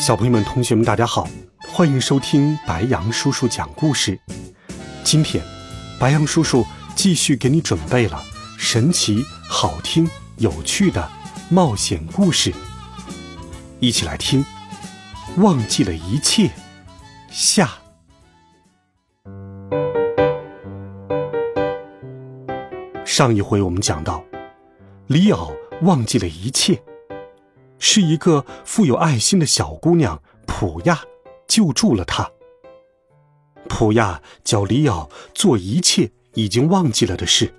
小朋友们、同学们，大家好，欢迎收听白羊叔叔讲故事。今天，白羊叔叔继续给你准备了神奇、好听、有趣的冒险故事，一起来听。忘记了一切，下。上一回我们讲到，李奥忘记了一切。是一个富有爱心的小姑娘普亚救助了他。普亚叫里奥做一切已经忘记了的事。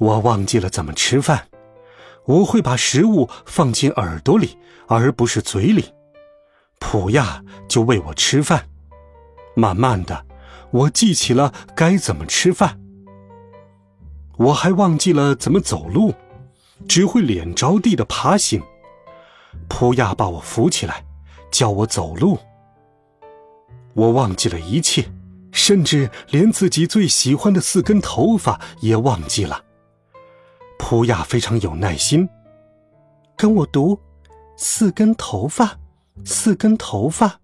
我忘记了怎么吃饭，我会把食物放进耳朵里，而不是嘴里。普亚就喂我吃饭。慢慢的，我记起了该怎么吃饭。我还忘记了怎么走路。只会脸着地的爬行，普亚把我扶起来，教我走路。我忘记了一切，甚至连自己最喜欢的四根头发也忘记了。普亚非常有耐心，跟我读：四根头发，四根头发。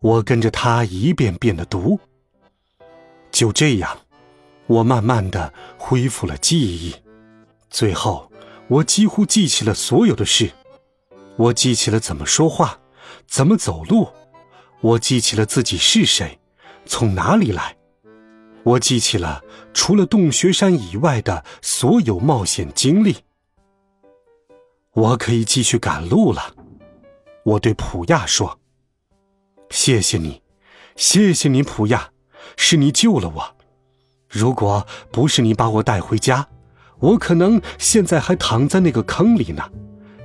我跟着他一遍遍的读。就这样，我慢慢的恢复了记忆。最后，我几乎记起了所有的事，我记起了怎么说话，怎么走路，我记起了自己是谁，从哪里来，我记起了除了洞穴山以外的所有冒险经历。我可以继续赶路了，我对普亚说：“谢谢你，谢谢你，普亚，是你救了我，如果不是你把我带回家。”我可能现在还躺在那个坑里呢，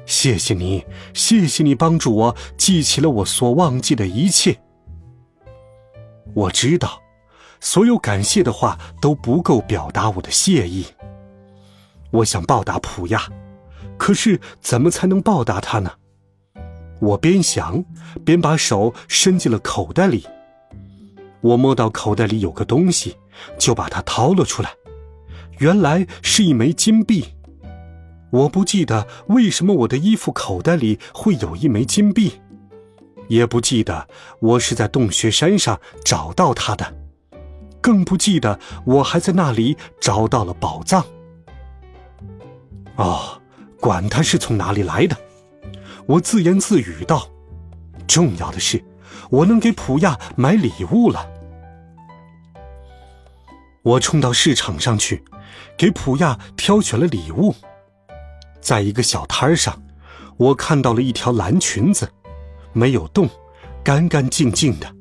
谢谢你，谢谢你帮助我记起了我所忘记的一切。我知道，所有感谢的话都不够表达我的谢意。我想报答普亚，可是怎么才能报答他呢？我边想边把手伸进了口袋里，我摸到口袋里有个东西，就把它掏了出来。原来是一枚金币，我不记得为什么我的衣服口袋里会有一枚金币，也不记得我是在洞穴山上找到它的，更不记得我还在那里找到了宝藏。哦，管它是从哪里来的，我自言自语道：“重要的是，我能给普亚买礼物了。”我冲到市场上去。给普亚挑选了礼物，在一个小摊上，我看到了一条蓝裙子，没有动，干干净净的。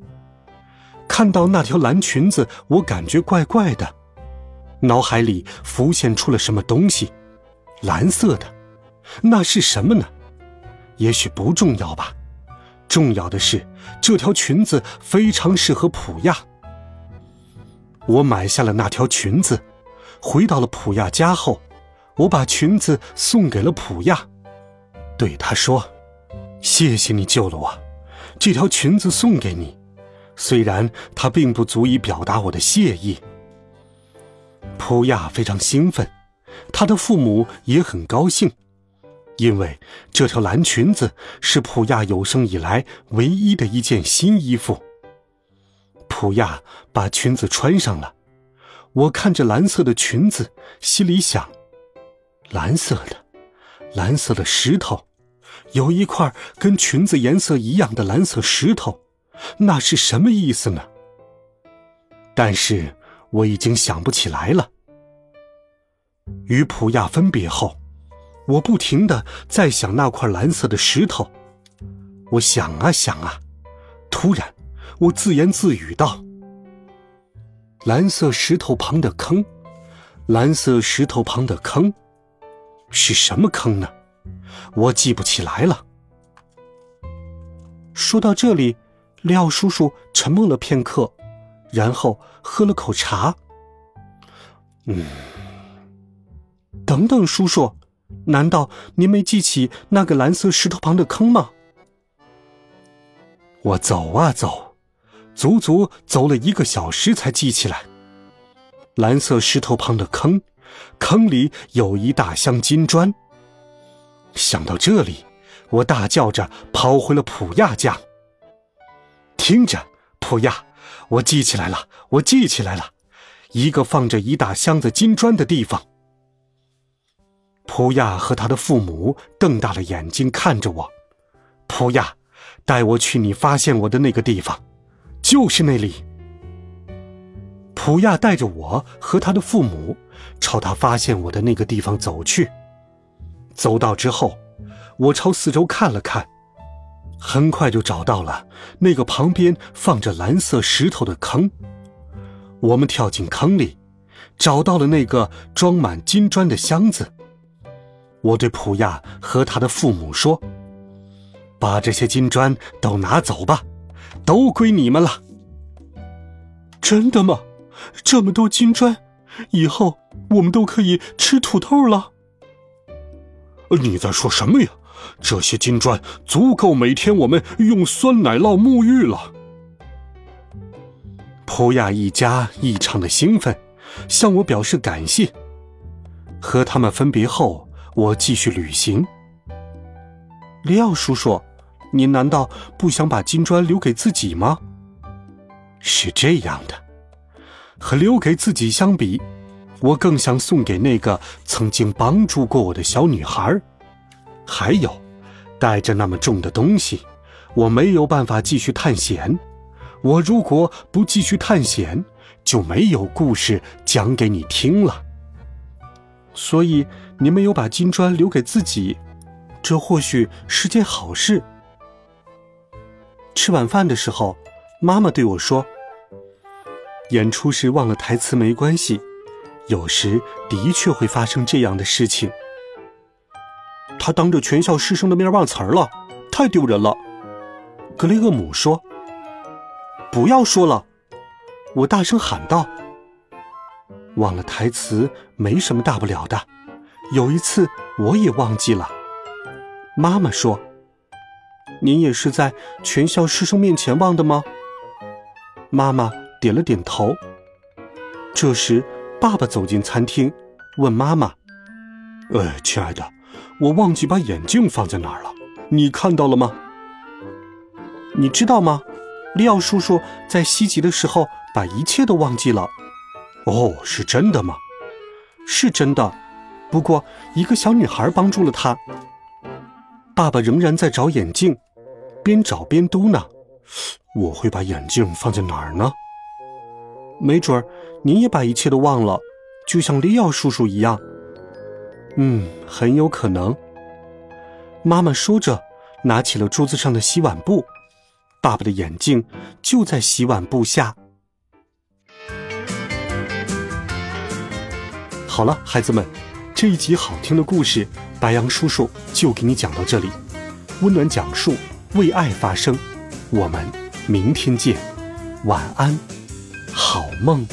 看到那条蓝裙子，我感觉怪怪的，脑海里浮现出了什么东西，蓝色的，那是什么呢？也许不重要吧，重要的是这条裙子非常适合普亚。我买下了那条裙子。回到了普亚家后，我把裙子送给了普亚，对他说：“谢谢你救了我，这条裙子送给你。虽然它并不足以表达我的谢意。”普亚非常兴奋，他的父母也很高兴，因为这条蓝裙子是普亚有生以来唯一的一件新衣服。普亚把裙子穿上了。我看着蓝色的裙子，心里想：蓝色的，蓝色的石头，有一块跟裙子颜色一样的蓝色石头，那是什么意思呢？但是我已经想不起来了。与普亚分别后，我不停的在想那块蓝色的石头。我想啊想啊，突然，我自言自语道。蓝色石头旁的坑，蓝色石头旁的坑，是什么坑呢？我记不起来了。说到这里，廖叔叔沉默了片刻，然后喝了口茶。嗯，等等，叔叔，难道您没记起那个蓝色石头旁的坑吗？我走啊走，足足走了一个小时才记起来。蓝色石头旁的坑，坑里有一大箱金砖。想到这里，我大叫着跑回了普亚家。听着，普亚，我记起来了，我记起来了，一个放着一大箱子金砖的地方。普亚和他的父母瞪大了眼睛看着我。普亚，带我去你发现我的那个地方，就是那里。普亚带着我和他的父母朝他发现我的那个地方走去。走到之后，我朝四周看了看，很快就找到了那个旁边放着蓝色石头的坑。我们跳进坑里，找到了那个装满金砖的箱子。我对普亚和他的父母说：“把这些金砖都拿走吧，都归你们了。”真的吗？这么多金砖，以后我们都可以吃土豆了。你在说什么呀？这些金砖足够每天我们用酸奶酪沐浴了。普亚一家异常的兴奋，向我表示感谢。和他们分别后，我继续旅行。里奥叔叔，您难道不想把金砖留给自己吗？是这样的，和留给自己相比。我更想送给那个曾经帮助过我的小女孩。还有，带着那么重的东西，我没有办法继续探险。我如果不继续探险，就没有故事讲给你听了。所以，你没有把金砖留给自己，这或许是件好事。吃晚饭的时候，妈妈对我说：“演出时忘了台词没关系。”有时的确会发生这样的事情。他当着全校师生的面忘词儿了，太丢人了。格雷厄姆说：“不要说了！”我大声喊道：“忘了台词没什么大不了的。有一次我也忘记了。”妈妈说：“您也是在全校师生面前忘的吗？”妈妈点了点头。这时。爸爸走进餐厅，问妈妈：“呃，亲爱的，我忘记把眼镜放在哪儿了，你看到了吗？你知道吗？利奥叔叔在西极的时候把一切都忘记了。哦，是真的吗？是真的。不过一个小女孩帮助了他。爸爸仍然在找眼镜，边找边嘟囔：我会把眼镜放在哪儿呢？”没准儿，您也把一切都忘了，就像利奥叔叔一样。嗯，很有可能。妈妈说着，拿起了桌子上的洗碗布。爸爸的眼镜就在洗碗布下。好了，孩子们，这一集好听的故事，白羊叔叔就给你讲到这里。温暖讲述，为爱发声。我们明天见，晚安。好梦。